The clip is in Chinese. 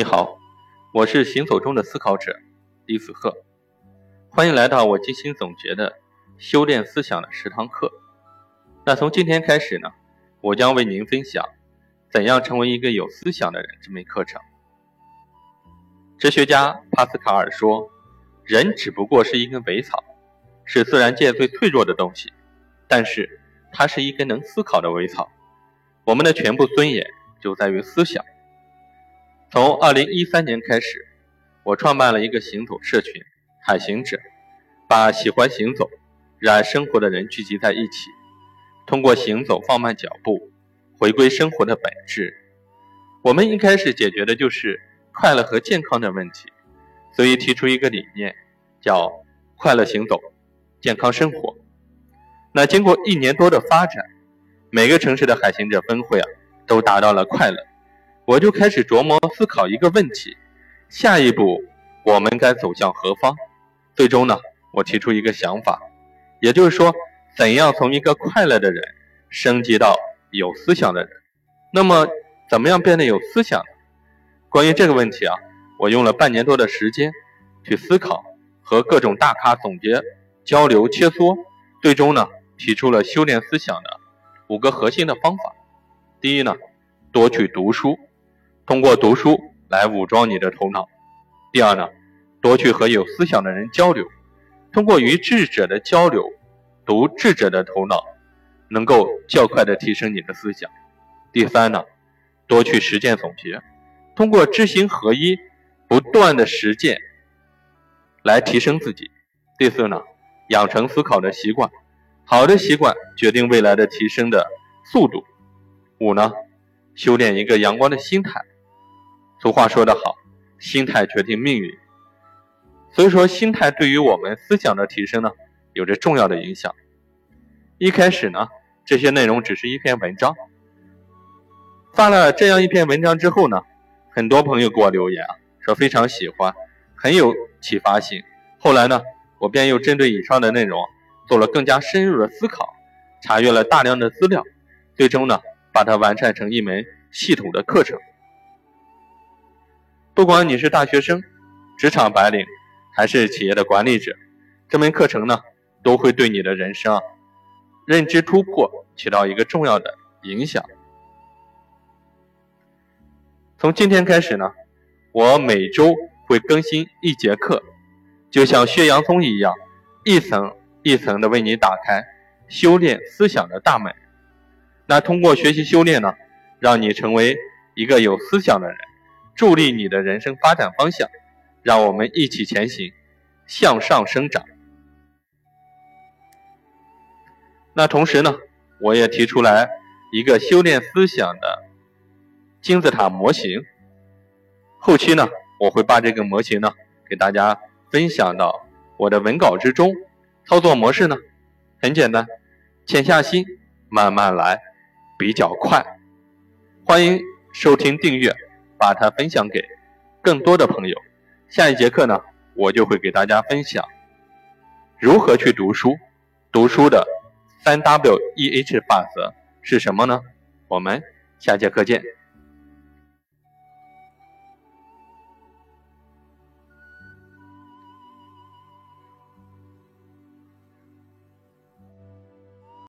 你好，我是行走中的思考者李子鹤，欢迎来到我精心总结的修炼思想的十堂课。那从今天开始呢，我将为您分享怎样成为一个有思想的人这门课程。哲学家帕斯卡尔说：“人只不过是一根苇草，是自然界最脆弱的东西，但是它是一根能思考的苇草。我们的全部尊严就在于思想。”从二零一三年开始，我创办了一个行走社群“海行者”，把喜欢行走、热爱生活的人聚集在一起，通过行走放慢脚步，回归生活的本质。我们一开始解决的就是快乐和健康的问题，所以提出一个理念，叫“快乐行走，健康生活”。那经过一年多的发展，每个城市的海行者分会啊，都达到了快乐。我就开始琢磨思考一个问题：下一步我们该走向何方？最终呢，我提出一个想法，也就是说，怎样从一个快乐的人升级到有思想的人？那么，怎么样变得有思想？关于这个问题啊，我用了半年多的时间去思考，和各种大咖总结、交流、切磋，最终呢，提出了修炼思想的五个核心的方法。第一呢，多去读书。通过读书来武装你的头脑。第二呢，多去和有思想的人交流，通过与智者的交流，读智者的头脑，能够较快的提升你的思想。第三呢，多去实践总结，通过知行合一，不断的实践，来提升自己。第四呢，养成思考的习惯，好的习惯决定未来的提升的速度。五呢，修炼一个阳光的心态。俗话说得好，心态决定命运。所以说，心态对于我们思想的提升呢，有着重要的影响。一开始呢，这些内容只是一篇文章。发了这样一篇文章之后呢，很多朋友给我留言啊，说非常喜欢，很有启发性。后来呢，我便又针对以上的内容做了更加深入的思考，查阅了大量的资料，最终呢，把它完善成一门系统的课程。不管你是大学生、职场白领，还是企业的管理者，这门课程呢，都会对你的人生啊、认知突破起到一个重要的影响。从今天开始呢，我每周会更新一节课，就像削洋葱一样，一层一层的为你打开修炼思想的大门。那通过学习修炼呢，让你成为一个有思想的人。助力你的人生发展方向，让我们一起前行，向上生长。那同时呢，我也提出来一个修炼思想的金字塔模型。后期呢，我会把这个模型呢给大家分享到我的文稿之中。操作模式呢很简单，潜下心，慢慢来，比较快。欢迎收听订阅。把它分享给更多的朋友。下一节课呢，我就会给大家分享如何去读书，读书的三 W E H 法则是什么呢？我们下节课见。